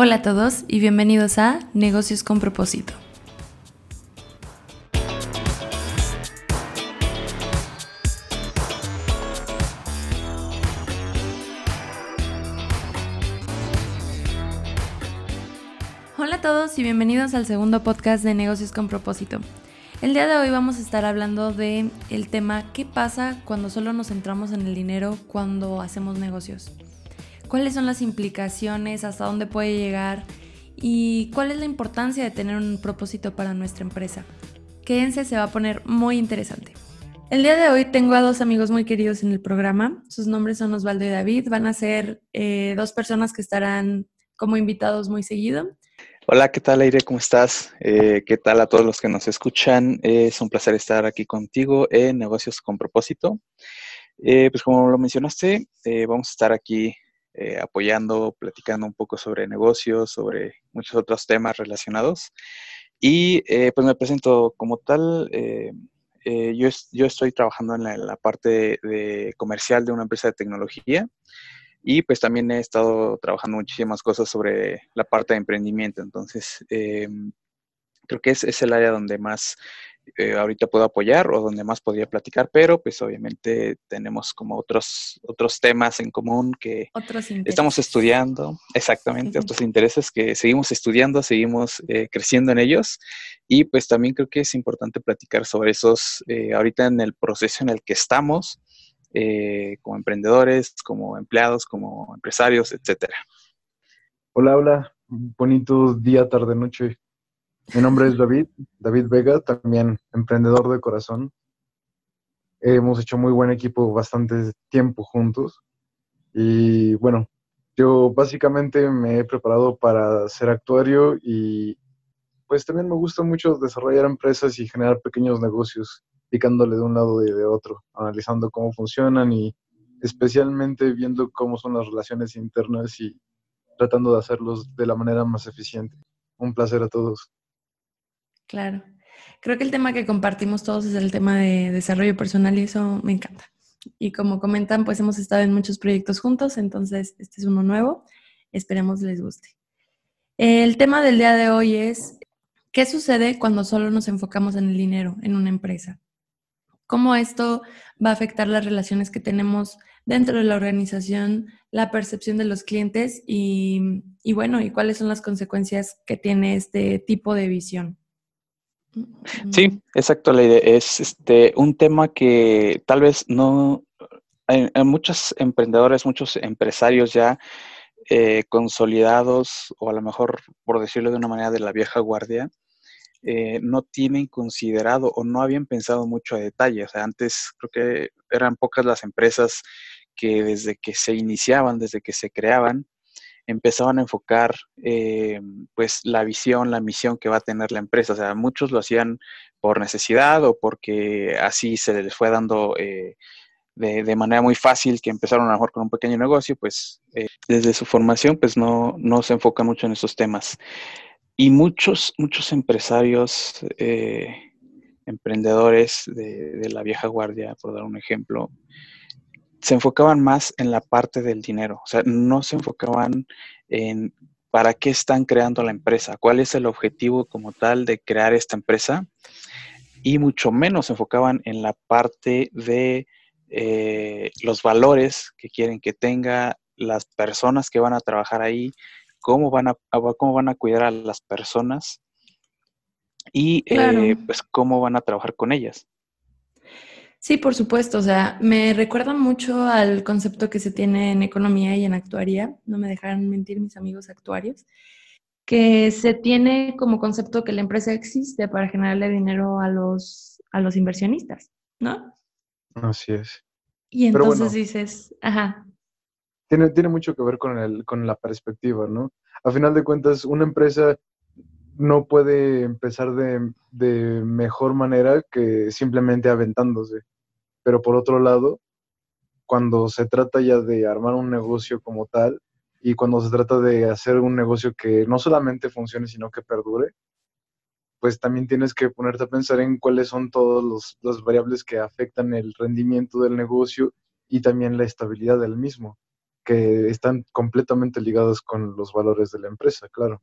Hola a todos y bienvenidos a Negocios con propósito. Hola a todos y bienvenidos al segundo podcast de Negocios con propósito. El día de hoy vamos a estar hablando de el tema ¿qué pasa cuando solo nos centramos en el dinero cuando hacemos negocios? Cuáles son las implicaciones, hasta dónde puede llegar y cuál es la importancia de tener un propósito para nuestra empresa. Quédense, se va a poner muy interesante. El día de hoy tengo a dos amigos muy queridos en el programa. Sus nombres son Osvaldo y David. Van a ser eh, dos personas que estarán como invitados muy seguido. Hola, ¿qué tal, Aire? ¿Cómo estás? Eh, ¿Qué tal a todos los que nos escuchan? es un placer estar aquí contigo en Negocios con Propósito. Eh, pues como lo mencionaste, vamos a estar aquí eh, apoyando, platicando un poco sobre negocios, sobre muchos otros temas relacionados. Y eh, pues me presento como tal, eh, yo, yo, estoy trabajando en la, parte de, comercial de una empresa de tecnología y pues también he estado trabajando muchísimas cosas sobre la parte de emprendimiento. Entonces, creo que es, es, el área donde más eh, ahorita puedo apoyar o donde más podría platicar, pero pues obviamente tenemos como otros, otros temas en común que estamos estudiando, exactamente, otros intereses que seguimos estudiando, seguimos eh, creciendo en ellos y pues también creo que es importante platicar sobre esos eh, ahorita en el proceso en el que estamos como emprendedores, como empleados, como empresarios, etcétera. Hola, hola, bonito día, tarde, noche. Mi nombre es David, David Vega, también emprendedor de corazón. Hemos hecho muy buen equipo bastante tiempo juntos. Y bueno, yo básicamente me he preparado para ser actuario y pues también me gusta mucho desarrollar empresas y generar pequeños negocios, picándole de un lado y de otro, analizando cómo funcionan y especialmente viendo cómo son las relaciones internas y tratando de hacerlos de la manera más eficiente. Un placer a todos. Claro. Creo que el tema que compartimos todos es el tema de desarrollo personal y eso me encanta. Y como comentan, pues hemos estado en muchos proyectos juntos, entonces este es uno nuevo. Esperemos les guste. El tema del día de hoy es, ¿qué sucede cuando solo nos enfocamos en el dinero en una empresa? ¿Cómo esto va a afectar las relaciones que tenemos dentro de la organización, la percepción de los clientes y, y bueno, y cuáles son las consecuencias que tiene este tipo de visión? Sí, exacto, la idea es este un tema que tal vez no hay, muchos emprendedores, muchos empresarios ya eh, consolidados o a lo mejor por decirlo de una manera de la vieja guardia eh, no tienen considerado o no habían pensado mucho a detalle. O sea, antes creo que eran pocas las empresas que desde que se iniciaban, desde que se creaban, empezaban a enfocar eh, pues la visión, la misión que va a tener la empresa. O sea, muchos lo hacían por necesidad o porque así se les fue dando eh, de, manera muy fácil que empezaron a lo mejor con un pequeño negocio, pues eh, desde su formación pues no, no se enfocan mucho en esos temas. Y muchos, muchos empresarios, emprendedores de, de la vieja guardia, por dar un ejemplo, se enfocaban más en la parte del dinero, o sea, no se enfocaban en para qué están creando la empresa, cuál es el objetivo como tal de crear esta empresa y mucho menos se enfocaban en la parte de eh, los valores que quieren que tenga las personas que van a trabajar ahí, cómo van a, cómo van a cuidar a las personas y eh, pues cómo van a trabajar con ellas. Sí, por supuesto. O sea, me recuerda mucho al concepto que se tiene en economía y en actuaría. No me dejarán mentir mis amigos actuarios. Que se tiene como concepto que la empresa existe para generarle dinero a los, a los inversionistas, ¿no? Así es. Y entonces dices, ajá. Tiene, tiene mucho que ver con, el, con la perspectiva, ¿no? A final de cuentas, una empresa no puede empezar de, de, mejor manera que simplemente aventándose. Pero por otro lado, cuando se trata ya de armar un negocio como tal y cuando se trata de hacer un negocio que no solamente funcione, sino que perdure, pues también tienes que ponerte a pensar en cuáles son todas las variables que afectan el rendimiento del negocio y también la estabilidad del mismo, que están completamente ligados con los valores de la empresa, claro.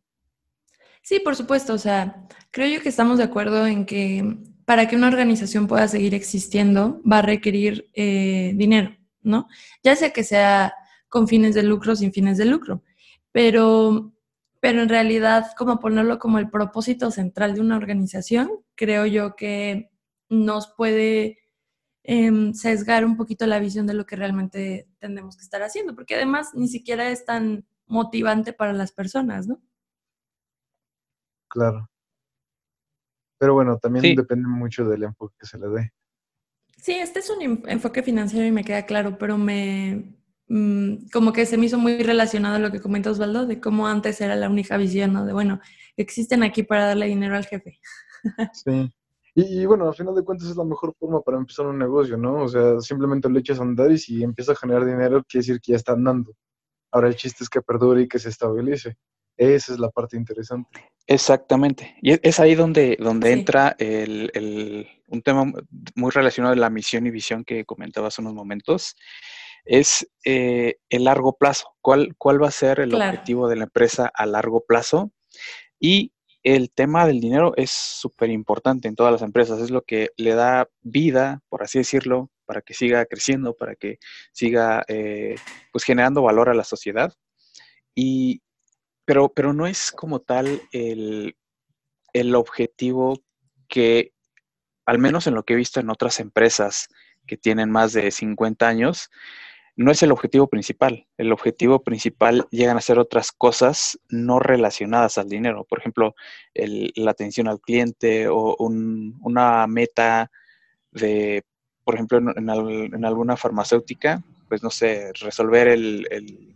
Sí, por supuesto. O sea, creo yo que estamos de acuerdo en que para que una organización pueda seguir existiendo va a requerir eh, dinero, ¿no? Ya sea que sea con fines de lucro sin fines de lucro. Pero, pero en realidad, como ponerlo como el propósito central de una organización, creo yo que nos puede em, sesgar un poquito la visión de lo que realmente tenemos que estar haciendo, porque además ni siquiera es tan motivante para las personas, ¿no? Claro. Pero bueno, también depende mucho del enfoque que se le dé. Sí, este es un enfoque financiero y me queda claro, pero me mm, como que se me hizo muy relacionado a lo que comenta Osvaldo, de cómo antes era la única visión, ¿no? De bueno, existen aquí para darle dinero al jefe. Sí. Y, bueno, al final de cuentas es la mejor forma para empezar un negocio, ¿no? O sea, simplemente lo echas a andar y si empieza a generar dinero, quiere decir que ya está andando. Ahora el chiste es que perdure y que se estabilice. Esa es la parte interesante. Exactamente. Y es ahí donde, donde entra el, un tema muy relacionado de la misión y visión que comentabas hace unos momentos. Es eh, el largo plazo. ¿Cuál, ¿Cuál va a ser el objetivo de la empresa a largo plazo? Y el tema del dinero es súper importante en todas las empresas. Es lo que le da vida, por así decirlo, para que siga creciendo, para que siga eh, pues generando valor a la sociedad. Y, pero, pero no es como tal el, objetivo que, al menos en lo que he visto en otras empresas que tienen más de 50 años, no es el objetivo principal. El objetivo principal llegan a ser otras cosas no relacionadas al dinero. Por ejemplo, la atención al cliente o una meta de, por ejemplo, en, alguna farmacéutica, pues no sé, resolver el,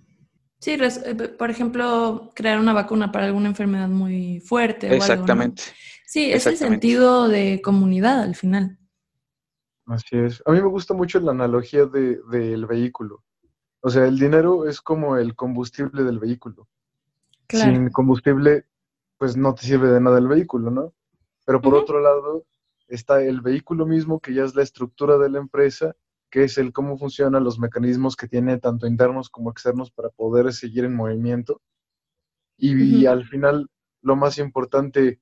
Sí, eh, por ejemplo, crear una vacuna para alguna enfermedad muy fuerte. Exactamente. Sí, es el sentido de comunidad al final. Así es. A mí me gusta mucho la analogía del de, vehículo. O sea, el dinero es como el combustible del vehículo. Sin combustible, pues no te sirve de nada el vehículo, ¿no? Pero por otro lado, está el vehículo mismo, que ya es la estructura de la empresa, que es el cómo funcionan los mecanismos que tiene tanto internos como externos para poder seguir en movimiento. Y, al final, lo más importante,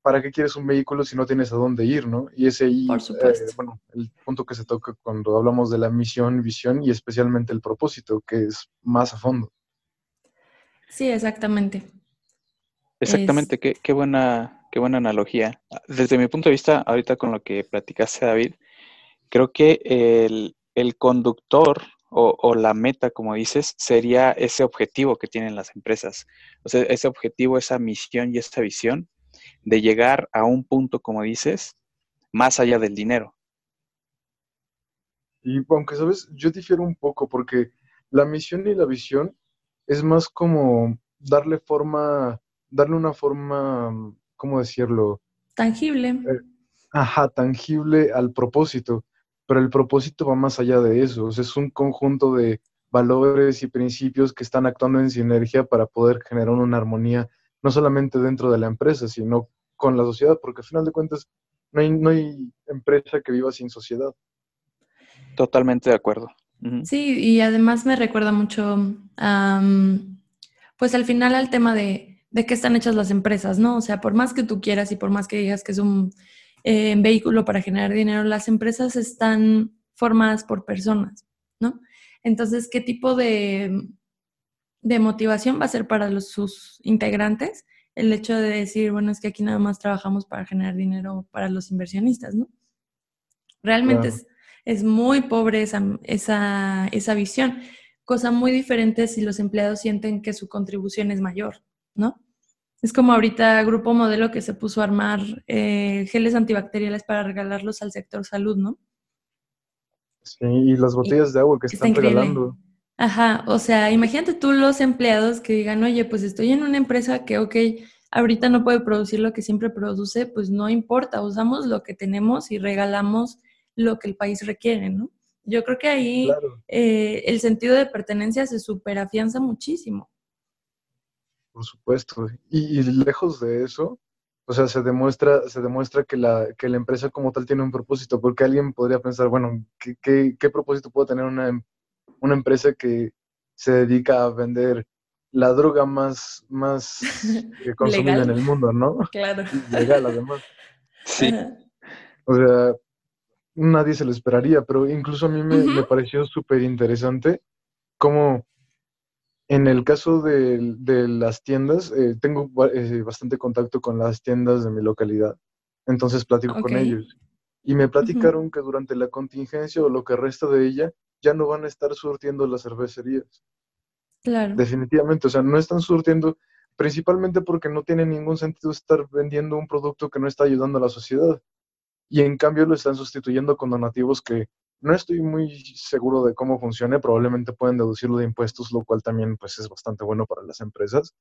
¿para qué quieres un vehículo si no tienes a dónde ir, no? Y ese ahí, eh, bueno, el punto que se toca cuando hablamos de la misión, visión y especialmente el propósito, que es más a fondo. Sí, exactamente. Exactamente, qué, qué, buena, qué buena analogía. Desde mi punto de vista, ahorita con lo que platicaste, David, Creo que el, conductor o, la meta, como dices, sería ese objetivo que tienen las empresas. O sea, ese objetivo, esa misión y esa visión de llegar a un punto, como dices, más allá del dinero. Y aunque, ¿sabes? Yo difiero un poco porque la misión y la visión es más como darle forma, darle una forma, ¿cómo decirlo? Tangible. Eh, ajá, tangible al propósito pero el propósito va más allá de eso, es un conjunto de valores y principios que están actuando en sinergia para poder generar una armonía, no solamente dentro de la empresa, sino con la sociedad, porque al final de cuentas no hay, no hay empresa que viva sin sociedad. Totalmente de acuerdo. Sí, y además me recuerda mucho, pues al final al tema de, de qué están hechas las empresas, ¿no? O sea, por más que tú quieras y por más que digas que es un en vehículo para generar dinero, las empresas están formadas por personas, ¿no? Entonces, ¿qué tipo de, de motivación va a ser para los, sus integrantes el hecho de decir, bueno, es que aquí nada más trabajamos para generar dinero para los inversionistas, ¿no? Realmente es, es, muy pobre esa, esa, esa visión. Cosa muy diferente si los empleados sienten que su contribución es mayor, ¿no? Es como ahorita Grupo Modelo que se puso a armar eh, geles antibacteriales para regalarlos al sector salud, ¿no? Sí, y las botellas de agua que están regalando. Ajá, o sea, imagínate tú los empleados que digan, oye, pues estoy en una empresa que, ok, ahorita no puede producir lo que siempre produce, pues no importa, usamos lo que tenemos y regalamos lo que el país requiere, ¿no? Yo creo que ahí eh, el sentido de pertenencia se superafianza muchísimo por supuesto. Y, lejos de eso, o sea, se demuestra, se demuestra que la, que la empresa como tal tiene un propósito, porque alguien podría pensar, bueno, ¿qué, qué, propósito puede tener una, una empresa que se dedica a vender la droga más, más eh, consumida en el mundo, ¿no? Claro. Legal, además. Sí. O sea, nadie se lo esperaría, pero incluso a mí me, pareció súper interesante cómo en el caso de, las tiendas, eh, tengo eh, bastante contacto con las tiendas de mi localidad, entonces platico con ellos. Y me platicaron que durante la contingencia o lo que resta de ella, ya no van a estar surtiendo las cervecerías. Claro. Definitivamente, o sea, no están surtiendo, principalmente porque no tiene ningún sentido estar vendiendo un producto que no está ayudando a la sociedad. Y en cambio lo están sustituyendo con donativos que no estoy muy seguro de cómo funcione, probablemente pueden deducirlo de impuestos, lo cual también pues es bastante bueno para las empresas.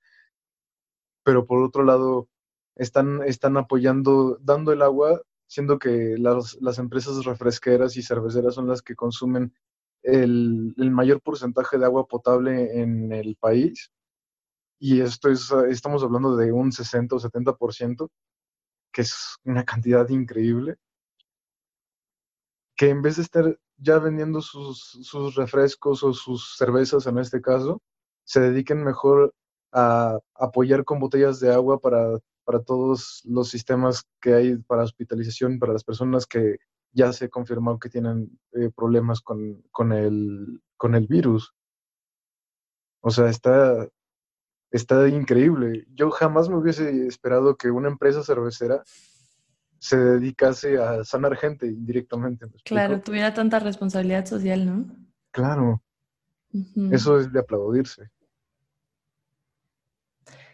Pero por otro lado, están, están apoyando, dando el agua, siendo que las, las empresas refresqueras y cerveceras son las que consumen el, mayor porcentaje de agua potable en el país. Y esto es, estamos hablando de un 60 o 70%, que es una cantidad increíble. Que en vez de estar ya vendiendo sus, sus refrescos o sus cervezas en este caso, se dediquen mejor a apoyar con botellas de agua para, para todos los sistemas que hay para hospitalización, para las personas que ya se confirmó que tienen eh, problemas con, con, el, con el virus. O sea, está, está increíble. Yo jamás me hubiese esperado que una empresa cervecera se dedicase a sanar gente indirectamente. Claro, tuviera tanta responsabilidad social, ¿no? Claro. Eso es de aplaudirse.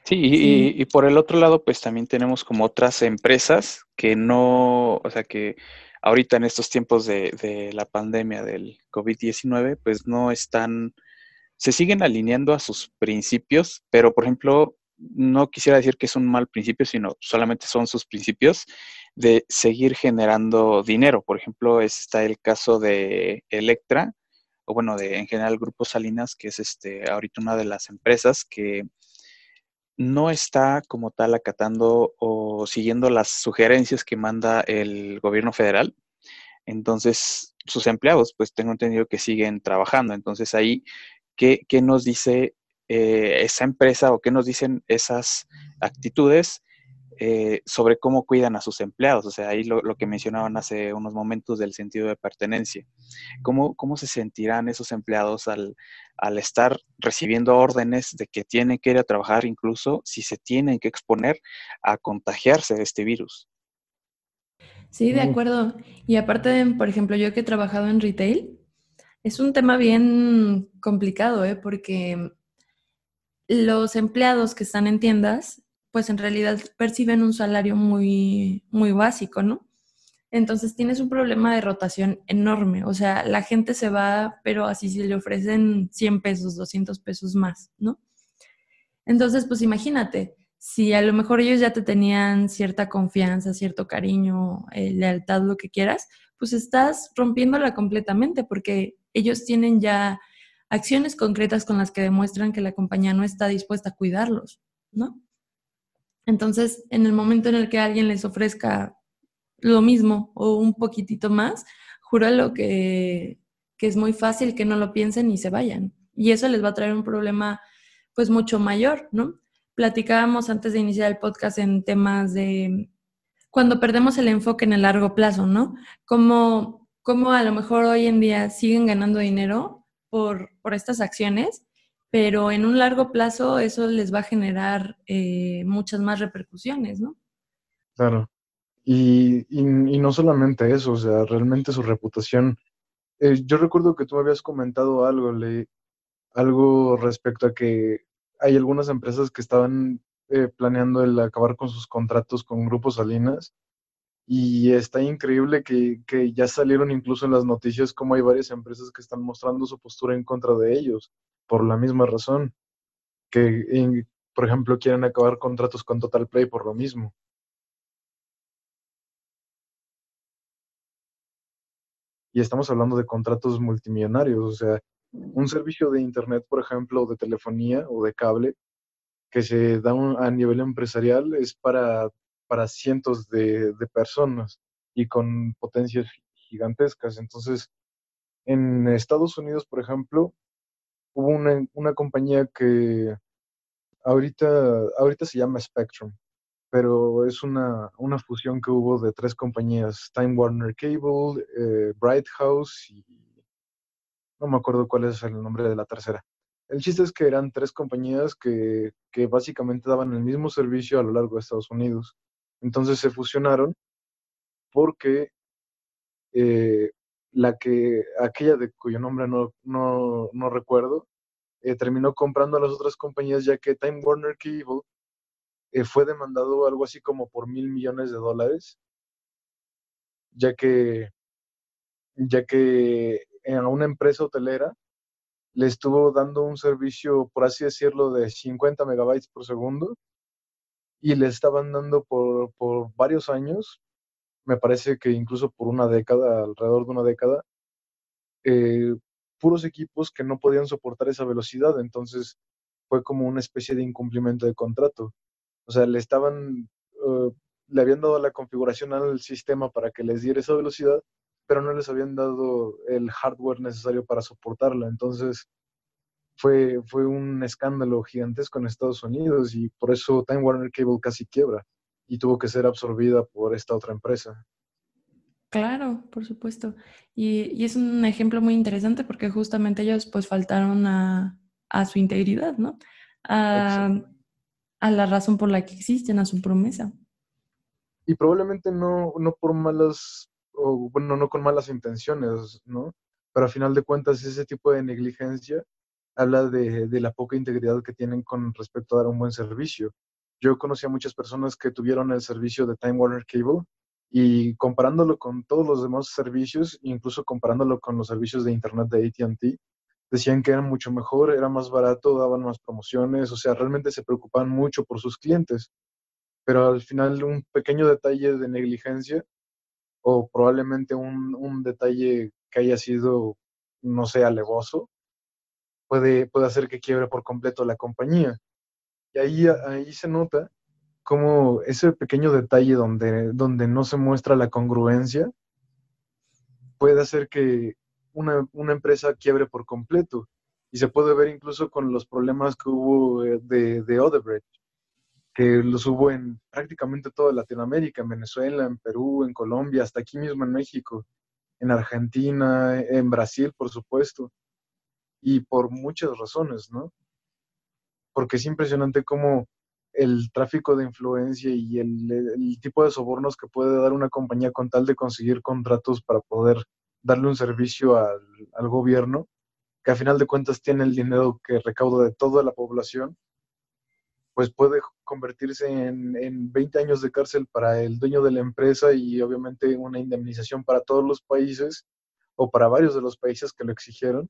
Sí, Y, y, por el otro lado, pues también tenemos como otras empresas que no, o sea, que ahorita en estos tiempos de, la pandemia del COVID-19, pues no están, se siguen alineando a sus principios, pero por ejemplo, no quisiera decir que es un mal principio, sino solamente son sus principios de seguir generando dinero. Por ejemplo, está el caso de Electra, o bueno, de en general Grupo Salinas, que es este ahorita una de las empresas que no está como tal acatando o siguiendo las sugerencias que manda el gobierno federal. Entonces, sus empleados, pues tengo entendido que siguen trabajando. Entonces, ahí, ¿qué, nos dice eh, esa empresa o qué nos dicen esas actitudes eh, sobre cómo cuidan a sus empleados. O sea, ahí lo, que mencionaban hace unos momentos del sentido de pertenencia. ¿Cómo, cómo se sentirán esos empleados al, estar recibiendo órdenes de que tienen que ir a trabajar incluso si se tienen que exponer a contagiarse de este virus? Sí, de acuerdo. Y aparte, por ejemplo, yo que he trabajado en retail, es un tema bien complicado, ¿eh? porque los empleados que están en tiendas pues en realidad perciben un salario muy, muy básico, ¿no? Entonces tienes un problema de rotación enorme, o sea, la gente se va, pero así si le ofrecen 100 pesos, 200 pesos más, ¿no? Entonces, pues imagínate, si a lo mejor ellos ya te tenían cierta confianza, cierto cariño, eh, lealtad, lo que quieras, pues estás rompiéndola completamente porque ellos tienen ya acciones concretas con las que demuestran que la compañía no está dispuesta a cuidarlos, ¿no? Entonces, en el momento en el que alguien les ofrezca lo mismo o un poquitito más, júralo que, que es muy fácil que no lo piensen y se vayan. Y eso les va a traer un problema pues mucho mayor, ¿no? Platicábamos antes de iniciar el podcast en temas de cuando perdemos el enfoque en el largo plazo, ¿no? Como, como a lo mejor hoy en día siguen ganando dinero por, por estas acciones, pero en un largo plazo eso les va a generar eh, muchas más repercusiones, ¿no? Claro. Y, no solamente eso, o sea, realmente su reputación. Eh, yo recuerdo que tú habías comentado algo, le, algo respecto a que hay algunas empresas que estaban eh, planeando el acabar con sus contratos con grupos Salinas y está increíble que, que, ya salieron incluso en las noticias como hay varias empresas que están mostrando su postura en contra de ellos por la misma razón, que, por ejemplo, quieren acabar contratos con Total Play por lo mismo. Y estamos hablando de contratos multimillonarios, o sea, un servicio de Internet, por ejemplo, de telefonía o de cable, que se da a nivel empresarial es para, para cientos de, personas y con potencias gigantescas. Entonces, en Estados Unidos, por ejemplo, hubo una, una compañía que ahorita, ahorita se llama Spectrum, pero es una, una fusión que hubo de tres compañías, Time Warner Cable, eh, Bright House y no me acuerdo cuál es el nombre de la tercera. El chiste es que eran tres compañías que, que básicamente daban el mismo servicio a lo largo de Estados Unidos. Entonces se fusionaron porque eh, la que, aquella de cuyo nombre no, no, no recuerdo, eh, terminó comprando a las otras compañías ya que Time Warner Cable eh, fue demandado algo así como por mil millones de dólares, ya que, ya que a una empresa hotelera le estuvo dando un servicio, por así decirlo, de 50 megabytes por segundo y le estaban dando por, por varios años, me parece que incluso por una década, alrededor de una década, eh, puros equipos que no podían soportar esa velocidad, entonces fue como una especie de incumplimiento de contrato. O sea, le estaban, uh, le habían dado la configuración al sistema para que les diera esa velocidad, pero no les habían dado el hardware necesario para soportarla. Entonces, fue, fue un escándalo gigantesco en Estados Unidos y por eso Time Warner Cable casi quiebra y tuvo que ser absorbida por esta otra empresa. Claro, por supuesto. Y, es un ejemplo muy interesante porque justamente ellos pues faltaron a, su integridad, ¿no? A, la razón por la que existen, a su promesa. Y probablemente no, no por malas, o bueno, no con malas intenciones, ¿no? Pero a final de cuentas ese tipo de negligencia habla de, de, la poca integridad que tienen con respecto a dar un buen servicio. Yo conocí a muchas personas que tuvieron el servicio de Time Warner Cable y comparándolo con todos los demás servicios, incluso comparándolo con los servicios de Internet de ATT, decían que eran mucho mejor, era más barato, daban más promociones, o sea, realmente se preocupaban mucho por sus clientes. Pero al final un pequeño detalle de negligencia o probablemente un, un detalle que haya sido, no sé, alevoso, puede, puede hacer que quiebre por completo la compañía. Y ahí, ahí se nota como ese pequeño detalle donde, donde no se muestra la congruencia puede hacer que una, una, empresa quiebre por completo. Y se puede ver incluso con los problemas que hubo eh, de, de Odebrecht, que los hubo en prácticamente toda Latinoamérica, en Venezuela, en Perú, en Colombia, hasta aquí mismo en México, en Argentina, en Brasil, por supuesto, y por muchas razones, ¿no? Porque es impresionante cómo el tráfico de influencia y el, tipo de sobornos que puede dar una compañía con tal de conseguir contratos para poder darle un servicio al, gobierno, que a final de cuentas tiene el dinero que recauda de toda la población, pues puede convertirse en, en 20 años de cárcel para el dueño de la empresa y obviamente una indemnización para todos los países o para varios de los países que lo exigieron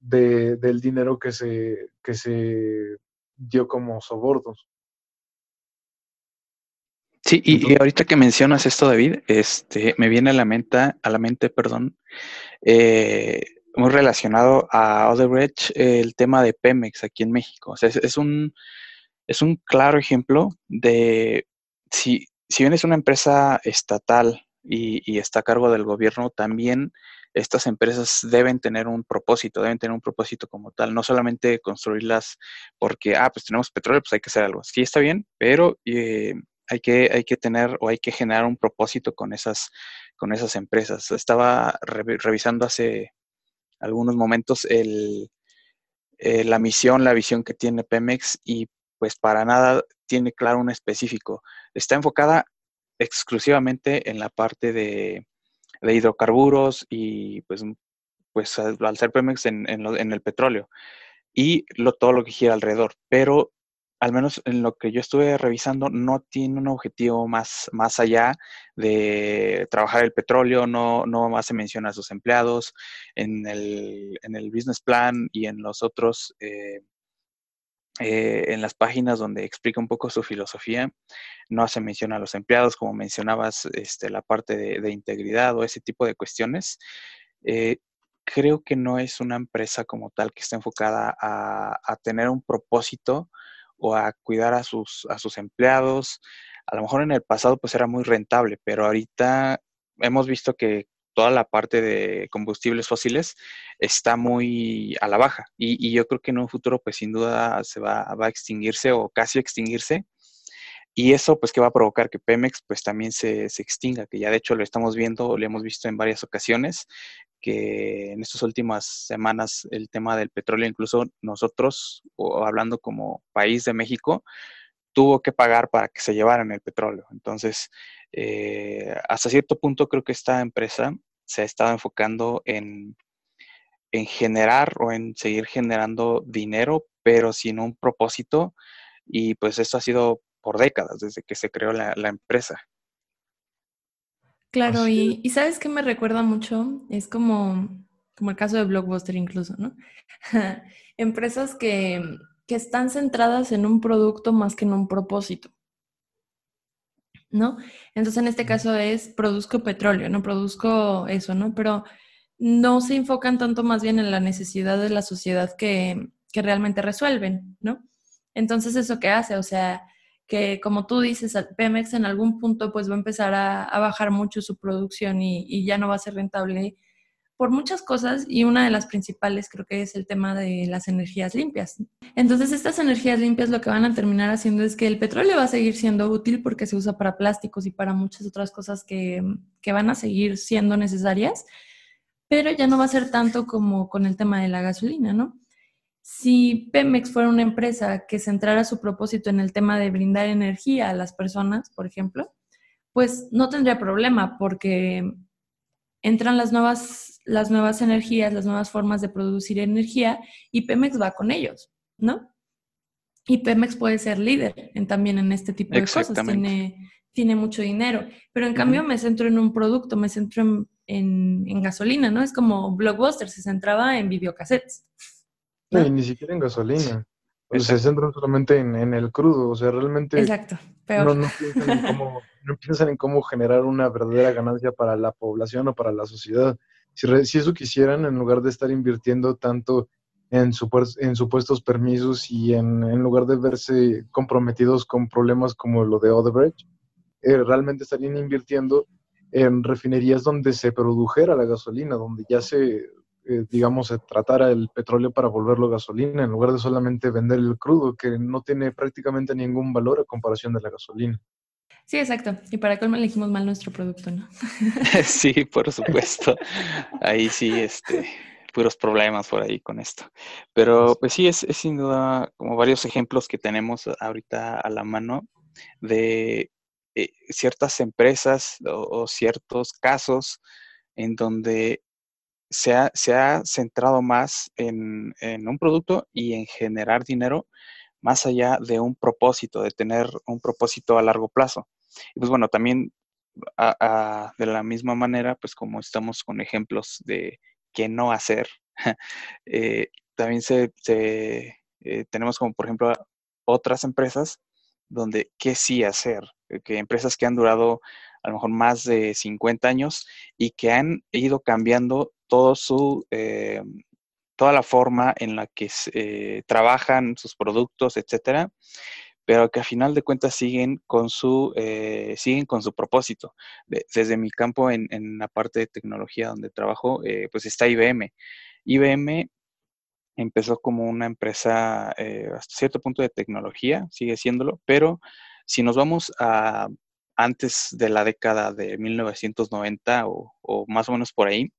de, del dinero que se, que se dio como sobornos. Sí, y, ahorita que mencionas esto, David, este, me viene a la mente, a la mente, perdón, eh, muy relacionado a Odebrecht, el tema de Pemex aquí en México. O sea, es, un, es un claro ejemplo de si, si bien es una empresa estatal y, y, está a cargo del gobierno, también estas empresas deben tener un propósito, deben tener un propósito como tal, no solamente construirlas porque, ah, pues tenemos petróleo, pues hay que hacer algo. Sí, está bien, pero eh, hay, que, hay que tener o hay que generar un propósito con esas, con esas empresas. Estaba revisando hace algunos momentos eh, la misión, la visión que tiene Pemex y pues para nada tiene claro un específico. Está enfocada exclusivamente en la parte de de hidrocarburos y pues, pues al ser Pemex en, en, el petróleo y lo, todo lo que gira alrededor. Pero al menos en lo que yo estuve revisando, no tiene un objetivo más, más allá de trabajar el petróleo, no, no hace mención a sus empleados en el, en el business plan y en los otros eh, eh, en las páginas donde explica un poco su filosofía, no hace mención a los empleados, como mencionabas, este, la parte de, integridad o ese tipo de cuestiones. Eh, creo que no es una empresa como tal que esté enfocada a, tener un propósito o a cuidar a sus, a sus empleados. A lo mejor en el pasado pues era muy rentable, pero ahorita hemos visto que toda la parte de combustibles fósiles está muy a la baja. Y, yo creo que en un futuro, pues sin duda se va, a extinguirse o casi extinguirse. Y eso, pues, que va a provocar que Pemex, pues, también se, se extinga, que ya de hecho lo estamos viendo, lo hemos visto en varias ocasiones, que en estas últimas semanas el tema del petróleo, incluso nosotros, o hablando como país de México, tuvo que pagar para que se llevaran el petróleo. Entonces, eh, hasta cierto punto creo que esta empresa se ha estado enfocando en, en generar o en seguir generando dinero, pero sin un propósito. Y pues esto ha sido por décadas, desde que se creó la, empresa. Claro, y, y, sabes que me recuerda mucho, es como, como el caso de Blockbuster incluso, ¿no? Empresas que que están centradas en un producto más que en un propósito. ¿No? Entonces, en este caso es produzco petróleo, no produzco eso, ¿no? Pero no se enfocan tanto más bien en la necesidad de la sociedad que, realmente resuelven, ¿no? Entonces, ¿eso qué hace? O sea, que como tú dices, Pemex en algún punto pues va a empezar a, bajar mucho su producción y, y, ya no va a ser rentable por muchas cosas y una de las principales creo que es el tema de las energías limpias. Entonces estas energías limpias lo que van a terminar haciendo es que el petróleo va a seguir siendo útil porque se usa para plásticos y para muchas otras cosas que, que van a seguir siendo necesarias, pero ya no va a ser tanto como con el tema de la gasolina, ¿no? Si Pemex fuera una empresa que centrara su propósito en el tema de brindar energía a las personas, por ejemplo, pues no tendría problema porque entran las nuevas las nuevas energías, las nuevas formas de producir energía y Pemex va con ellos, ¿no? Y Pemex puede ser líder en, también en este tipo de cosas, tiene, tiene mucho dinero, pero en cambio me centro en un producto, me centro en, gasolina, ¿no? Es como Blockbuster, se centraba en videocassettes. ¿no? ni siquiera en gasolina. se centran solamente en, el crudo, o sea, realmente Exacto, peor. No, no, piensan en cómo, no piensan en cómo generar una verdadera ganancia para la población o para la sociedad si, eso quisieran, en lugar de estar invirtiendo tanto en, en supuestos permisos y en, lugar de verse comprometidos con problemas como lo de Odebrecht, eh, realmente estarían invirtiendo en refinerías donde se produjera la gasolina, donde ya se, eh, digamos, se tratara el petróleo para volverlo gasolina, en lugar de solamente vender el crudo, que no tiene prácticamente ningún valor a comparación de la gasolina. Sí, exacto. Y para colmo elegimos mal nuestro producto, ¿no? sí, por supuesto. Ahí sí, este, puros problemas por ahí con esto. Pero pues sí, es, sin duda como varios ejemplos que tenemos ahorita a la mano de eh, ciertas empresas o, ciertos casos en donde se ha, se ha centrado más en, en, un producto y en generar dinero más allá de un propósito, de tener un propósito a largo plazo. Y pues bueno, también de la misma manera, pues como estamos con ejemplos de qué no hacer, eh, también se, eh, tenemos como por ejemplo otras empresas donde qué sí hacer, eh, que empresas que han durado a lo mejor más de 50 años y que han ido cambiando todo su, toda la forma en la que trabajan sus productos, etcétera, pero que a final de cuentas siguen con su, eh, siguen con su propósito. desde mi campo en, la parte de tecnología donde trabajo, eh, pues está IBM. IBM empezó como una empresa eh, hasta cierto punto de tecnología, sigue siéndolo, pero si nos vamos a antes de la década de 1990 o, o más o menos por ahí,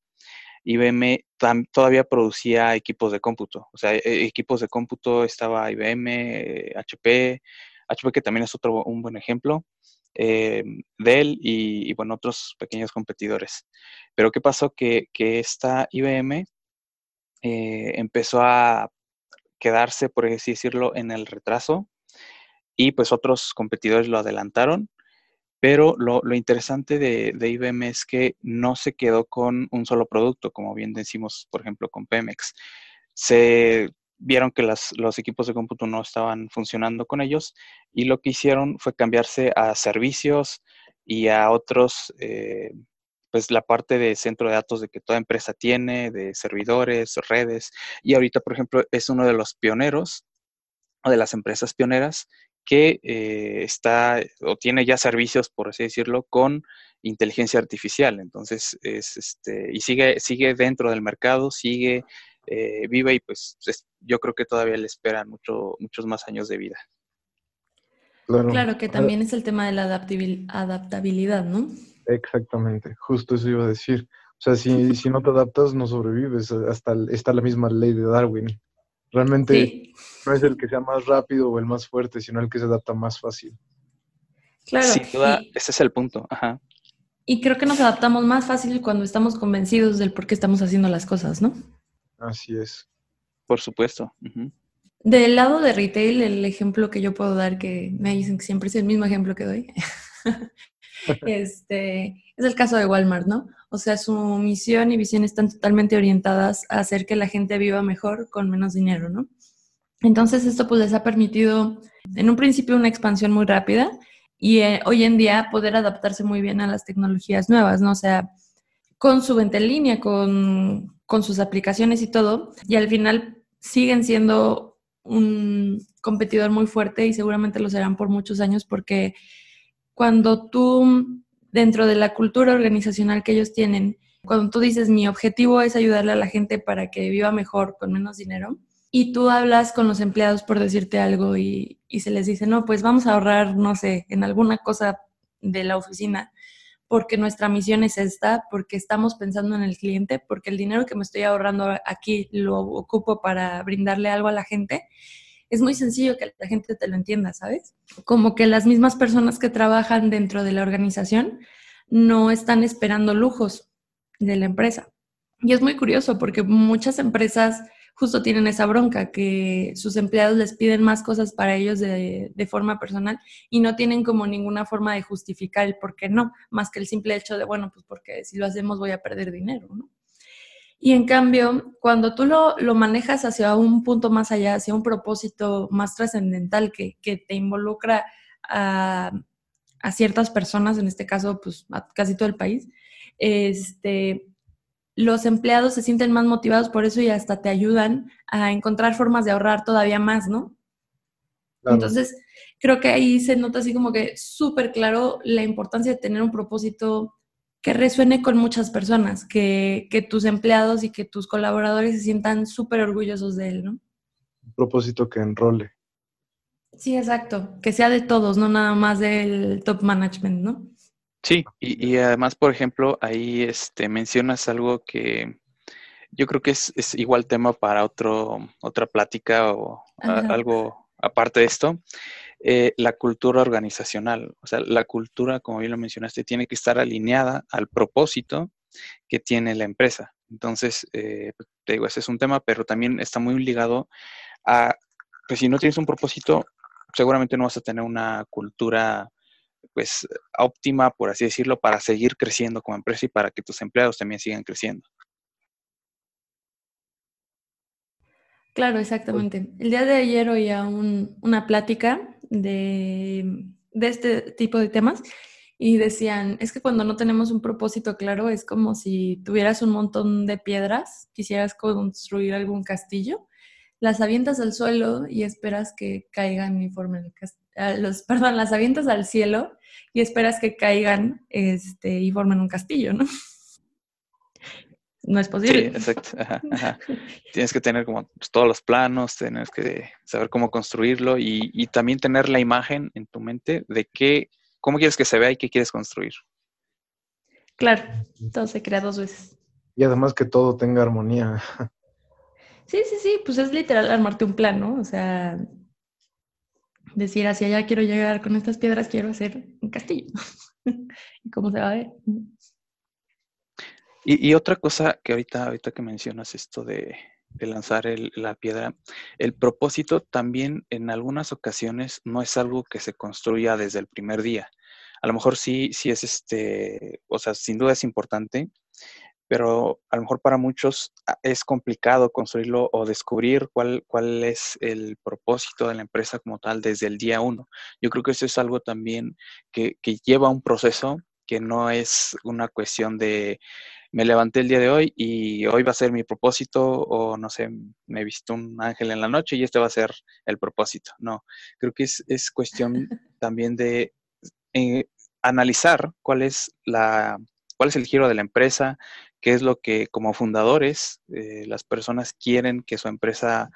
IBM todavía producía equipos de cómputo. O sea, e, equipos de cómputo estaba IBM, HP, HP que también es otro un buen ejemplo, eh, Dell y, bueno, otros pequeños competidores. Pero ¿qué pasó? Que, que esta IBM eh, empezó a quedarse, por así decirlo, en el retraso y pues otros competidores lo adelantaron pero lo, interesante de, IBM es que no se quedó con un solo producto, como bien decimos, por ejemplo, con Pemex. Se vieron que los equipos de cómputo no estaban funcionando con ellos y lo que hicieron fue cambiarse a servicios y a otros, eh, pues la parte de centro de datos de que toda empresa tiene, de servidores, redes. Y ahorita, por ejemplo, es uno de los pioneros o de las empresas pioneras que eh, está o tiene ya servicios, por así decirlo, con inteligencia artificial. Entonces, es, este, y sigue, sigue dentro del mercado, sigue eh, viva y pues yo creo que todavía le esperan mucho, muchos más años de vida. Claro, que también es el tema de la adaptabilidad, ¿no? Exactamente, justo eso iba a decir. O sea, si, si no te adaptas, no sobrevives. Hasta está la misma ley de Darwin. Realmente no es el que sea más rápido o el más fuerte, sino el que se adapta más fácil. Claro. Sin duda, ese es el punto. Ajá. Y creo que nos adaptamos más fácil cuando estamos convencidos del por qué estamos haciendo las cosas, ¿no? Así es. Por supuesto. Del lado de retail, el ejemplo que yo puedo dar, que me dicen que siempre es el mismo ejemplo que doy, este, es el caso de Walmart, ¿no? O sea, su misión y visión están totalmente orientadas a hacer que la gente viva mejor con menos dinero, ¿no? Entonces esto pues les ha permitido en un principio una expansión muy rápida y eh, hoy en día poder adaptarse muy bien a las tecnologías nuevas, ¿no? O sea, con su venta en línea, con, con sus aplicaciones y todo, y al final siguen siendo un competidor muy fuerte y seguramente lo serán por muchos años porque cuando tú, dentro de la cultura organizacional que ellos tienen, cuando tú dices mi objetivo es ayudarle a la gente para que viva mejor con menos dinero, y tú hablas con los empleados por decirte algo y, y se les dice, no, pues vamos a ahorrar, no sé, en alguna cosa de la oficina, porque nuestra misión es esta, porque estamos pensando en el cliente, porque el dinero que me estoy ahorrando aquí lo ocupo para brindarle algo a la gente es muy sencillo que la gente te lo entienda, ¿sabes? Como que las mismas personas que trabajan dentro de la organización no están esperando lujos de la empresa. Y es muy curioso porque muchas empresas justo tienen esa bronca, que sus empleados les piden más cosas para ellos de, de, forma personal y no tienen como ninguna forma de justificar el por qué no, más que el simple hecho de, bueno, pues porque si lo hacemos voy a perder dinero, ¿no? Y en cambio, cuando tú lo, lo, manejas hacia un punto más allá, hacia un propósito más trascendental que, que, te involucra a, a, ciertas personas, en este caso, pues a casi todo el país, este, los empleados se sienten más motivados por eso y hasta te ayudan a encontrar formas de ahorrar todavía más, ¿no? Entonces, creo que ahí se nota así como que súper claro la importancia de tener un propósito que resuene con muchas personas, que, tus empleados y que tus colaboradores se sientan súper orgullosos de él, ¿no? Un propósito que enrole. Sí, exacto, que sea de todos, no nada más del top management, ¿no? Sí, y, además, por ejemplo, ahí este, mencionas algo que yo creo que es, igual tema para otro, otra plática o algo aparte de esto, eh, la cultura organizacional. O sea, la cultura, como bien lo mencionaste, tiene que estar alineada al propósito que tiene la empresa. Entonces, eh, pues, te digo, ese es un tema, pero también está muy ligado a, pues si no tienes un propósito, seguramente no vas a tener una cultura pues óptima, por así decirlo, para seguir creciendo como empresa y para que tus empleados también sigan creciendo. Claro, exactamente. El día de ayer oía una plática de, este tipo de temas y decían, es que cuando no tenemos un propósito claro es como si tuvieras un montón de piedras, quisieras construir algún castillo, las avientas al suelo y esperas que caigan y formen el. Los, perdón, las avientas al cielo y esperas que caigan este, y formen un castillo, ¿no? No es posible. Sí, exacto. Tienes que tener como pues, todos los planos, tienes que saber cómo construirlo y, también tener la imagen en tu mente de qué, cómo quieres que se vea y qué quieres construir. Claro, todo se crea dos veces. Y además que todo tenga armonía. Sí, sí, sí, pues es literal armarte un plan, ¿no? O sea, decir hacia allá quiero llegar con estas piedras, quiero hacer un castillo. ¿Y cómo se va a ver? Y, otra cosa que ahorita, ahorita que mencionas esto de, lanzar la piedra, el propósito también en algunas ocasiones no es algo que se construya desde el primer día. A lo mejor sí, sí es este, o sea, sin duda es importante, pero a lo mejor para muchos ah, es complicado construirlo o descubrir cuál, cuál es el propósito de la empresa como tal desde el día uno. Yo creo que eso es algo también que, que lleva un proceso que no es una cuestión de me levanté el día de hoy y hoy va a ser mi propósito o no sé, me visto un ángel en la noche y este va a ser el propósito. No, creo que es, es cuestión también de eh, analizar cuál es la cuál es el giro de la empresa, qué es lo que como fundadores eh, las personas quieren que su empresa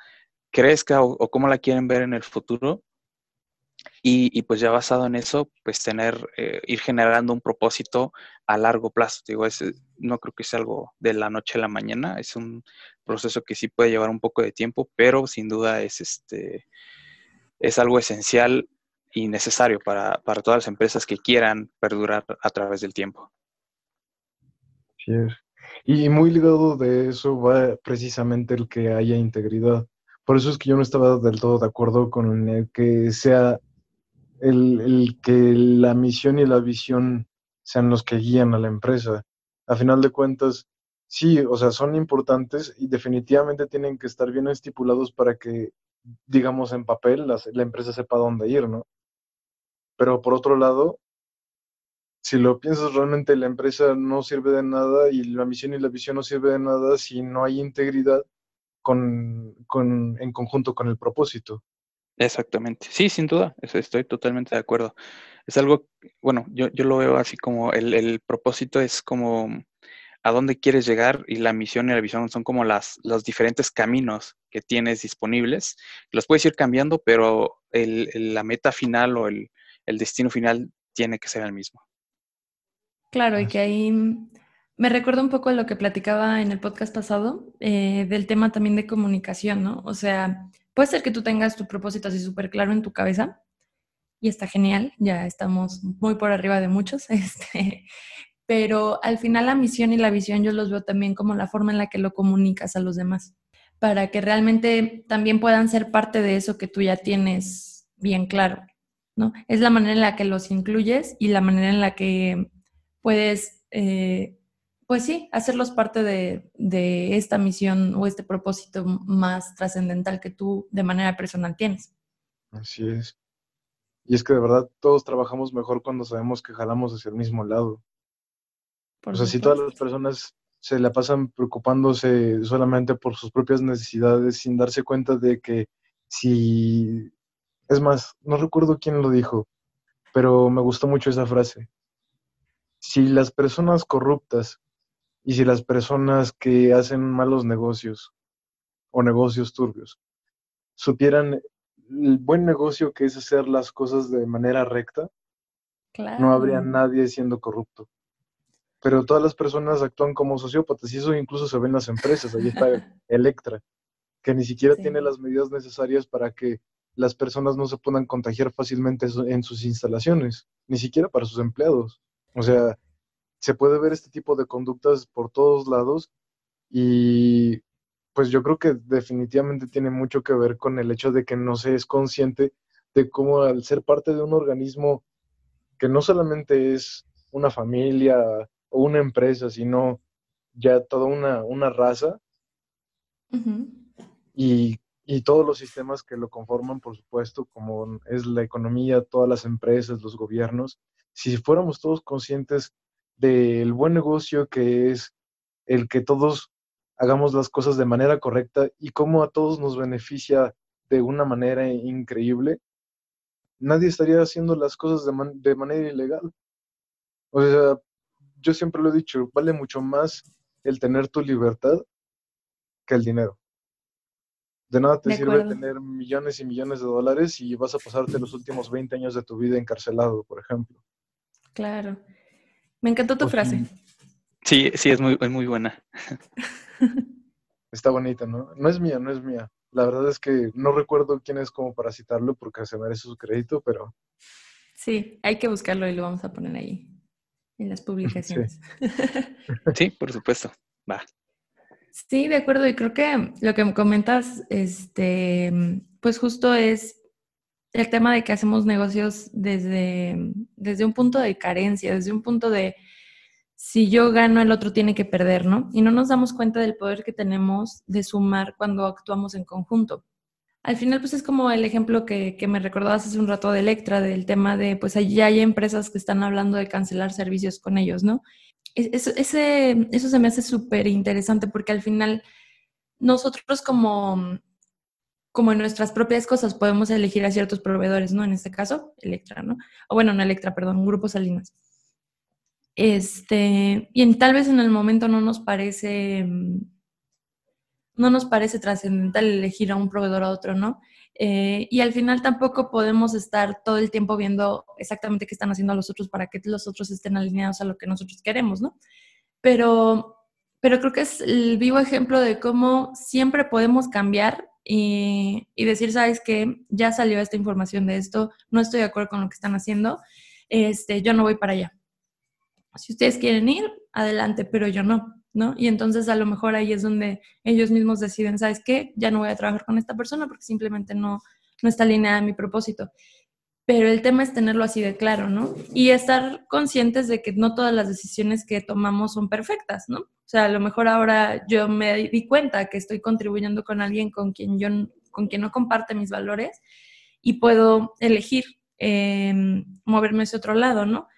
crezca o, cómo la quieren ver en el futuro. Y, pues ya basado en eso, pues tener, eh, ir generando un propósito a largo plazo. Digo, no creo que sea algo de la noche a la mañana, es un proceso que sí puede llevar un poco de tiempo, pero sin duda es, este, es algo esencial y necesario para, para todas las empresas que quieran perdurar a través del tiempo. Y muy ligado de eso va precisamente el que haya integridad. Por eso es que yo no estaba del todo de acuerdo con el que sea el, que la misión y la visión sean los que guían a la empresa. A final de cuentas, sí, o sea, son importantes y definitivamente tienen que estar bien estipulados para que, digamos, en papel la, la empresa sepa dónde ir, ¿no? Pero por otro lado, si lo piensas realmente la empresa no sirve de nada y la misión y la visión no sirve de nada si no hay integridad con, en conjunto con el propósito. Exactamente, sí, sin duda, estoy totalmente de acuerdo. Es algo, bueno, yo, yo lo veo así como el, el, propósito es como a dónde quieres llegar y la misión y la visión son como las, los diferentes caminos que tienes disponibles. Los puedes ir cambiando, pero el, la meta final o el, el destino final tiene que ser el mismo. Claro, y que ahí me recuerda un poco lo que platicaba en el podcast pasado, eh, del tema también de comunicación, ¿no? O sea, puede ser que tú tengas tu propósito así súper claro en tu cabeza y está genial, ya estamos muy por arriba de muchos, este, pero al final la misión y la visión yo los veo también como la forma en la que lo comunicas a los demás, para que realmente también puedan ser parte de eso que tú ya tienes bien claro, ¿no? Es la manera en la que los incluyes y la manera en la que puedes, eh, pues sí, hacerlos parte de, esta misión o este propósito más trascendental que tú de manera personal tienes. Así es. Y es que de verdad todos trabajamos mejor cuando sabemos que jalamos hacia el mismo lado. o sea, si todas las personas se la pasan preocupándose solamente por sus propias necesidades sin darse cuenta de que si... Es más, no recuerdo quién lo dijo, pero me gustó mucho esa frase si las personas corruptas y si las personas que hacen malos negocios o negocios turbios supieran el buen negocio que es hacer las cosas de manera recta, no habría nadie siendo corrupto. Pero todas las personas actúan como sociópatas y eso incluso se ve en las empresas. Ahí está Electra, que ni siquiera tiene las medidas necesarias para que las personas no se puedan contagiar fácilmente en sus instalaciones, ni siquiera para sus empleados. O sea, se puede ver este tipo de conductas por todos lados y pues yo creo que definitivamente tiene mucho que ver con el hecho de que no se es consciente de cómo al ser parte de un organismo que no solamente es una familia o una empresa, sino ya toda una, una raza y, y, todos los sistemas que lo conforman, por supuesto, como es la economía, todas las empresas, los gobiernos, si fuéramos todos conscientes del buen negocio que es el que todos hagamos las cosas de manera correcta y cómo a todos nos beneficia de una manera increíble, nadie estaría haciendo las cosas de, de manera ilegal. O sea, yo siempre lo he dicho, vale mucho más el tener tu libertad que el dinero. De nada te sirve tener millones y millones de dólares y vas a pasarte los últimos 20 años de tu vida encarcelado, por ejemplo. Claro. Me encantó tu frase. Sí, sí, es muy, muy buena. Está bonita, ¿no? No es mía, no es mía. La verdad es que no recuerdo quién es como para citarlo porque se merece su crédito, pero... Sí, hay que buscarlo y lo vamos a poner ahí en las publicaciones. Sí, por supuesto. Va. Sí, de acuerdo. Y creo que lo que me comentas, este, pues justo es el tema de que hacemos negocios desde, desde un punto de carencia, desde un punto de si yo gano, el otro tiene que perder, ¿no? Y no nos damos cuenta del poder que tenemos de sumar cuando actuamos en conjunto. Al final, pues es como el ejemplo que, me recordabas hace un rato de Electra, del tema de, pues allí hay empresas que están hablando de cancelar servicios con ellos, ¿no? Eso, ese, eso se me hace súper interesante porque al final nosotros como como en nuestras propias cosas podemos elegir a ciertos proveedores, ¿no? En este caso, Electra, ¿no? O bueno, no Electra, perdón, Grupo Salinas. Este, y en, tal vez en el momento no nos parece, no nos parece trascendental elegir a un proveedor a otro, ¿no? Eh, y al final tampoco podemos estar todo el tiempo viendo exactamente qué están haciendo los otros para que los otros estén alineados a lo que nosotros queremos, ¿no? Pero, pero creo que es el vivo ejemplo de cómo siempre podemos cambiar y, decir, sabes que ya salió esta información de esto, no estoy de acuerdo con lo que están haciendo, este, yo no voy para allá. Si ustedes quieren ir, adelante, pero yo no. ¿no? Y entonces a lo mejor ahí es donde ellos mismos deciden, ¿sabes qué? Ya no voy a trabajar con esta persona porque simplemente no, no está alineada a mi propósito. Pero el tema es tenerlo así de claro, ¿no? Y estar conscientes de que no todas las decisiones que tomamos son perfectas, ¿no? Sea, a lo mejor ahora yo me di cuenta que estoy contribuyendo con alguien con quien yo con quien no comparte mis valores y puedo elegir em, moverme hacia otro lado, ¿no?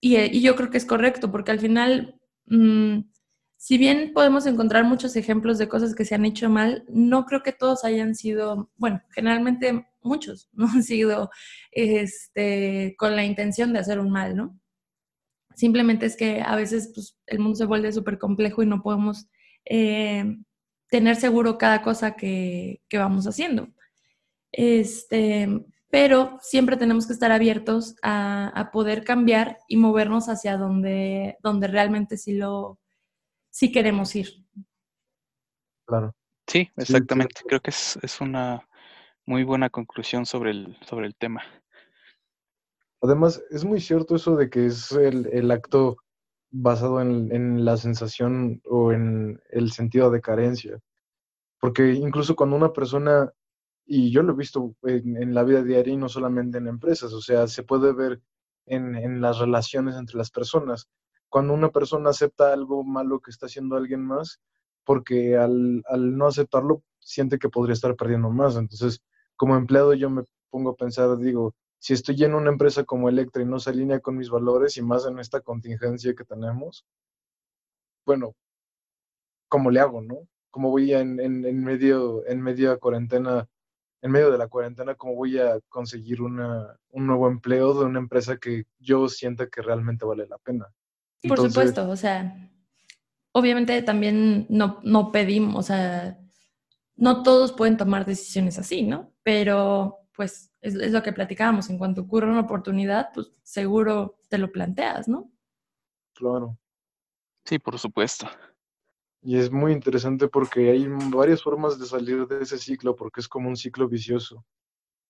Y, y, yo creo que es correcto, porque al final mmm, si bien podemos encontrar muchos ejemplos de cosas que se han hecho mal, no creo que todos hayan sido, bueno, generalmente muchos no han sido este, con la intención de hacer un mal, ¿no? Simplemente es que a veces pues, el mundo se vuelve súper complejo y no podemos eh, tener seguro cada cosa que, que vamos haciendo. Este, pero siempre tenemos que estar abiertos a, a, poder cambiar y movernos hacia donde, donde realmente sí lo, si queremos ir. Claro. Sí, exactamente. Creo que es, es, una muy buena conclusión sobre el, sobre el tema. Además, es muy cierto eso de que es el, acto basado en, la sensación o en el sentido de carencia. Porque incluso cuando una persona, y yo lo he visto en, la vida diaria y no solamente en empresas, o sea, se puede ver en, las relaciones entre las personas cuando una persona acepta algo malo que está haciendo alguien más, porque al, no aceptarlo siente que podría estar perdiendo más. Entonces, como empleado yo me pongo a pensar, digo, si estoy en una empresa como Electra y no se alinea con mis valores y más en esta contingencia que tenemos, bueno, ¿cómo le hago, no? ¿Cómo voy a, en, en, en, medio, en medio de cuarentena, en medio de la cuarentena, cómo voy a conseguir una, un nuevo empleo de una empresa que yo sienta que realmente vale la pena? Por supuesto, o sea, obviamente también no, no pedimos, o sea, no todos pueden tomar decisiones así, ¿no? Pero pues es, es, lo que platicábamos, en cuanto ocurre una oportunidad, pues seguro te lo planteas, ¿no? Claro. Sí, por supuesto. Y es muy interesante porque hay varias formas de salir de ese ciclo, porque es como un ciclo vicioso,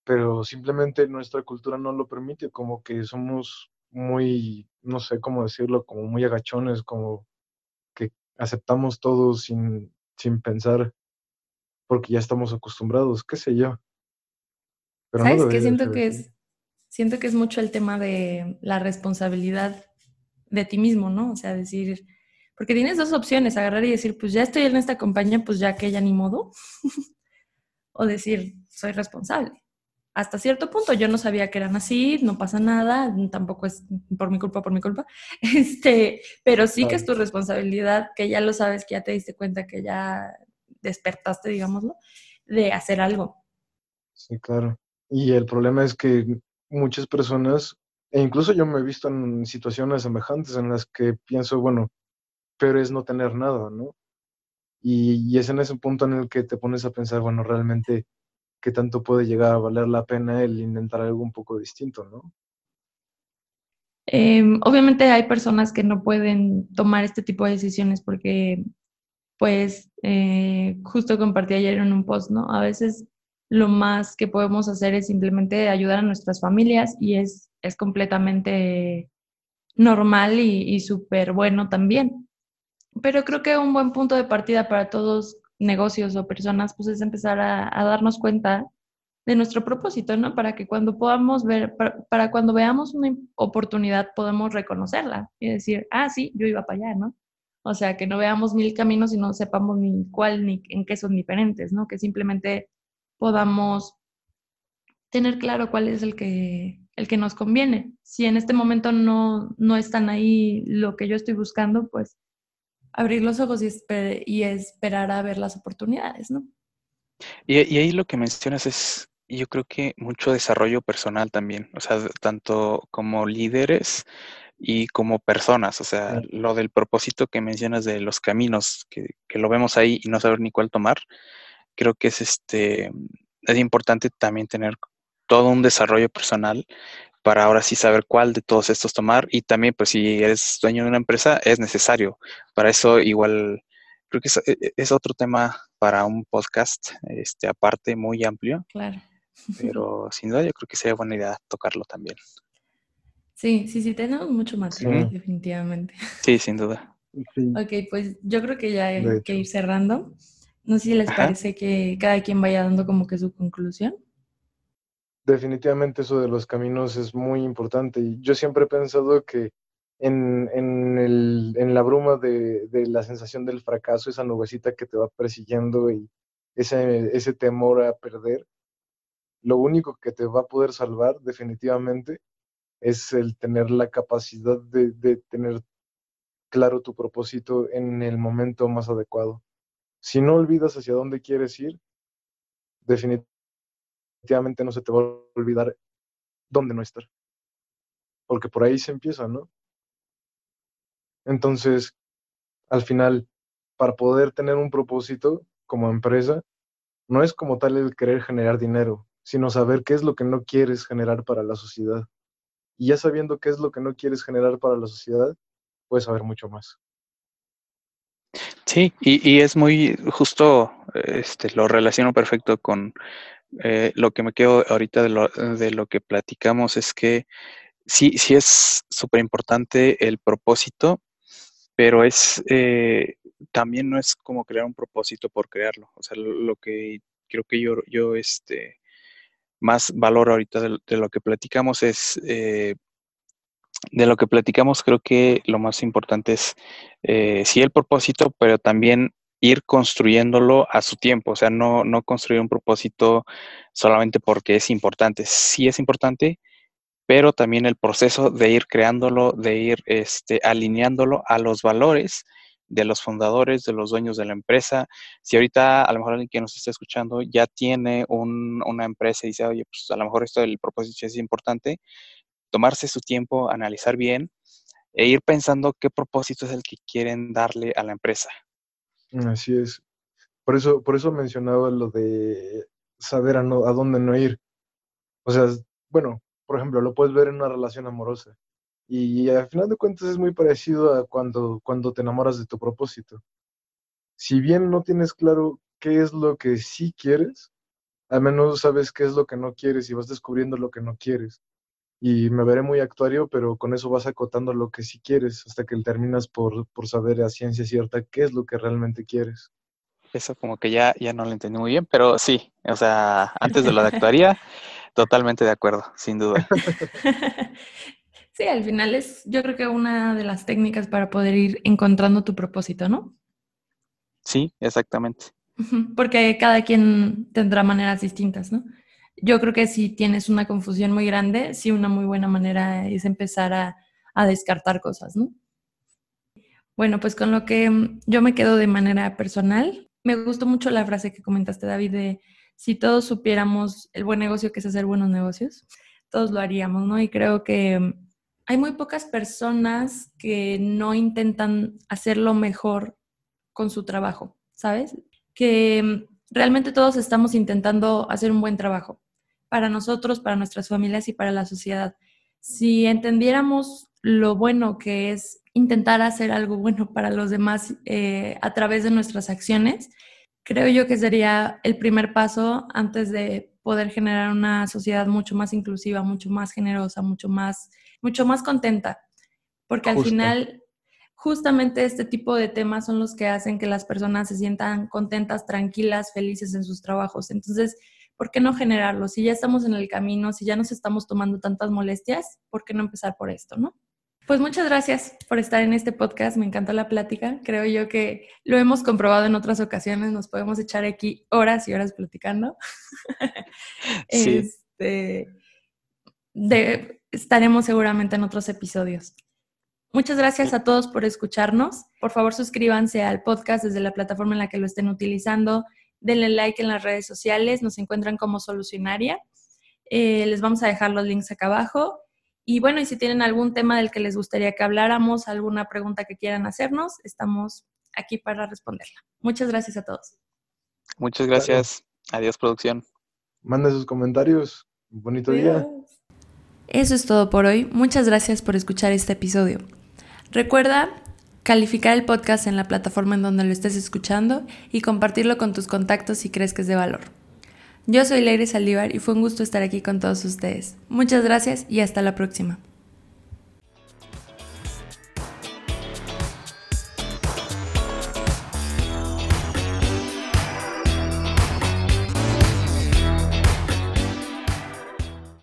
pero simplemente nuestra cultura no lo permite, como que somos muy, no sé cómo decirlo, como muy agachones, como que aceptamos todo sin, sin pensar, porque ya estamos acostumbrados, qué sé yo. Pero ¿Sabes no qué? Siento que es, siento que es mucho el tema de la responsabilidad de ti mismo, ¿no? O sea, decir, porque tienes dos opciones, agarrar y decir, pues ya estoy en esta compañía, pues ya que ya ni modo, o decir, soy responsable hasta cierto punto yo no sabía que eran así, no pasa nada, tampoco es por mi culpa, por mi culpa, este, pero sí que es tu responsabilidad, que ya lo sabes, que ya te diste cuenta, que ya despertaste, digámoslo, de hacer algo. Sí, claro. Y el problema es que muchas personas, e incluso yo me he visto en situaciones semejantes en las que pienso, bueno, pero es no tener nada, ¿no? Y, y es en ese punto en el que te pones a pensar, bueno, realmente qué tanto puede llegar a valer la pena el intentar algo un poco distinto, ¿no? Eh, obviamente hay personas que no pueden tomar este tipo de decisiones porque, pues, eh, justo compartí ayer en un post, ¿no? A veces lo más que podemos hacer es simplemente ayudar a nuestras familias y es, es completamente normal y, y súper bueno también. Pero creo que un buen punto de partida para todos negocios o personas, pues es empezar a, darnos cuenta de nuestro propósito, ¿no? Para que cuando podamos ver, para, cuando veamos una oportunidad, podemos reconocerla y decir, ah, sí, yo iba para allá, ¿no? O sea, que no veamos mil caminos y no sepamos ni cuál ni en qué son diferentes, ¿no? Que simplemente podamos tener claro cuál es el que, el que nos conviene. Si en este momento no, no están ahí lo que yo estoy buscando, pues abrir los ojos y, esper y, esperar a ver las oportunidades, ¿no? Y, y ahí lo que mencionas es, yo creo que mucho desarrollo personal también, o sea, tanto como líderes y como personas, o sea, lo del propósito que mencionas de los caminos, que, que, lo vemos ahí y no saber ni cuál tomar, creo que es este, es importante también tener todo un desarrollo personal para ahora sí saber cuál de todos estos tomar y también pues si eres dueño de una empresa es necesario. Para eso igual creo que es, e, e, es otro tema para un podcast este aparte muy amplio. Claro. Pero sin duda yo creo que sería buena idea tocarlo también. Sí, sí, sí, tenemos mucho material, sí. definitivamente. Sí, sin duda. Sí. Ok, pues yo creo que ya hay que ir cerrando. No sé si les Ajá. parece que cada quien vaya dando como que su conclusión definitivamente eso de los caminos es muy importante. Y yo siempre he pensado que en, en, el, en la bruma de, de, la sensación del fracaso, esa nubecita que te va persiguiendo y ese, ese temor a perder, lo único que te va a poder salvar definitivamente es el tener la capacidad de, de tener claro tu propósito en el momento más adecuado. Si no olvidas hacia dónde quieres ir, definitivamente no se te va a olvidar dónde no estar. Porque por ahí se empieza, ¿no? Entonces, al final, para poder tener un propósito como empresa, no es como tal el querer generar dinero, sino saber qué es lo que no quieres generar para la sociedad. Y ya sabiendo qué es lo que no quieres generar para la sociedad, puedes saber mucho más. Sí, y, y es muy justo, este, lo relaciono perfecto con eh, lo que me quedo ahorita de lo, de lo que platicamos es que sí, sí es súper importante el propósito, pero es eh, también no es como crear un propósito por crearlo. O sea, lo, que creo que yo, yo este, más valoro ahorita de, de lo que platicamos es eh, de lo que platicamos, creo que lo más importante es eh, sí el propósito, pero también ir construyéndolo a su tiempo, o sea, no, no construir un propósito solamente porque es importante. Sí es importante, pero también el proceso de ir creándolo, de ir este, alineándolo a los valores de los fundadores, de los dueños de la empresa. Si ahorita a lo mejor alguien que nos está escuchando ya tiene un, una empresa y dice, oye, pues a lo mejor esto del propósito es importante, tomarse su tiempo, analizar bien e ir pensando qué propósito es el que quieren darle a la empresa. Así es. Por eso, por eso mencionaba lo de saber a, no, a dónde no ir. O sea, bueno, por ejemplo, lo puedes ver en una relación amorosa. Y al final de cuentas es muy parecido a cuando, cuando te enamoras de tu propósito. Si bien no tienes claro qué es lo que sí quieres, al menos sabes qué es lo que no quieres y vas descubriendo lo que no quieres. Y me veré muy actuario, pero con eso vas acotando lo que sí quieres hasta que terminas por, por saber a ciencia cierta qué es lo que realmente quieres. Eso como que ya, ya no lo entendí muy bien, pero sí, o sea, antes de lo de actuaría, totalmente de acuerdo, sin duda. Sí, al final es, yo creo que una de las técnicas para poder ir encontrando tu propósito, ¿no? Sí, exactamente. Porque cada quien tendrá maneras distintas, ¿no? Yo creo que si tienes una confusión muy grande, sí, una muy buena manera es empezar a, a descartar cosas, ¿no? Bueno, pues con lo que mm, yo me quedo de manera personal, me gustó mucho la frase que comentaste, David, de si todos supiéramos el buen negocio que es hacer buenos negocios, todos lo haríamos, ¿no? Y creo que mm, hay muy pocas personas que no intentan hacerlo mejor con su trabajo, ¿sabes? Que realmente todos estamos intentando hacer un buen trabajo para nosotros, para nuestras familias y para la sociedad. Si entendiéramos lo bueno que es intentar hacer algo bueno para los demás eh, a través de nuestras acciones, creo yo que sería el primer paso antes de poder generar una sociedad mucho más inclusiva, mucho más generosa, mucho más mucho más contenta, porque al final justamente este tipo de temas son los que hacen que las personas se sientan contentas, tranquilas, felices en sus trabajos. Entonces, ¿por qué no generarlo? Si ya estamos en el camino, si ya nos estamos tomando tantas molestias, ¿por qué no empezar por esto, no? Pues muchas gracias por estar en este podcast, me encantó la plática, creo yo que lo hemos comprobado en otras ocasiones, nos podemos echar aquí horas y horas platicando. Sí. Este, de, estaremos seguramente en otros episodios. Muchas gracias a todos por escucharnos. Por favor, suscríbanse al podcast desde la plataforma en la que lo estén utilizando. Denle like en las redes sociales, nos encuentran como Solucionaria. Eh, les vamos a dejar los links acá abajo. Y bueno, y si tienen algún tema del que les gustaría que habláramos, alguna pregunta que quieran hacernos, estamos aquí para responderla. Muchas gracias a todos. Muchas gracias. Adiós, producción. Manden sus comentarios. bonito día. Eso es todo por hoy. Muchas gracias por escuchar este episodio. Recuerda calificar el podcast en la plataforma en donde lo estés escuchando y compartirlo con tus contactos si crees que es de valor. Yo soy Leire Saldívar y fue un gusto estar aquí con todos ustedes. Muchas gracias y hasta la próxima.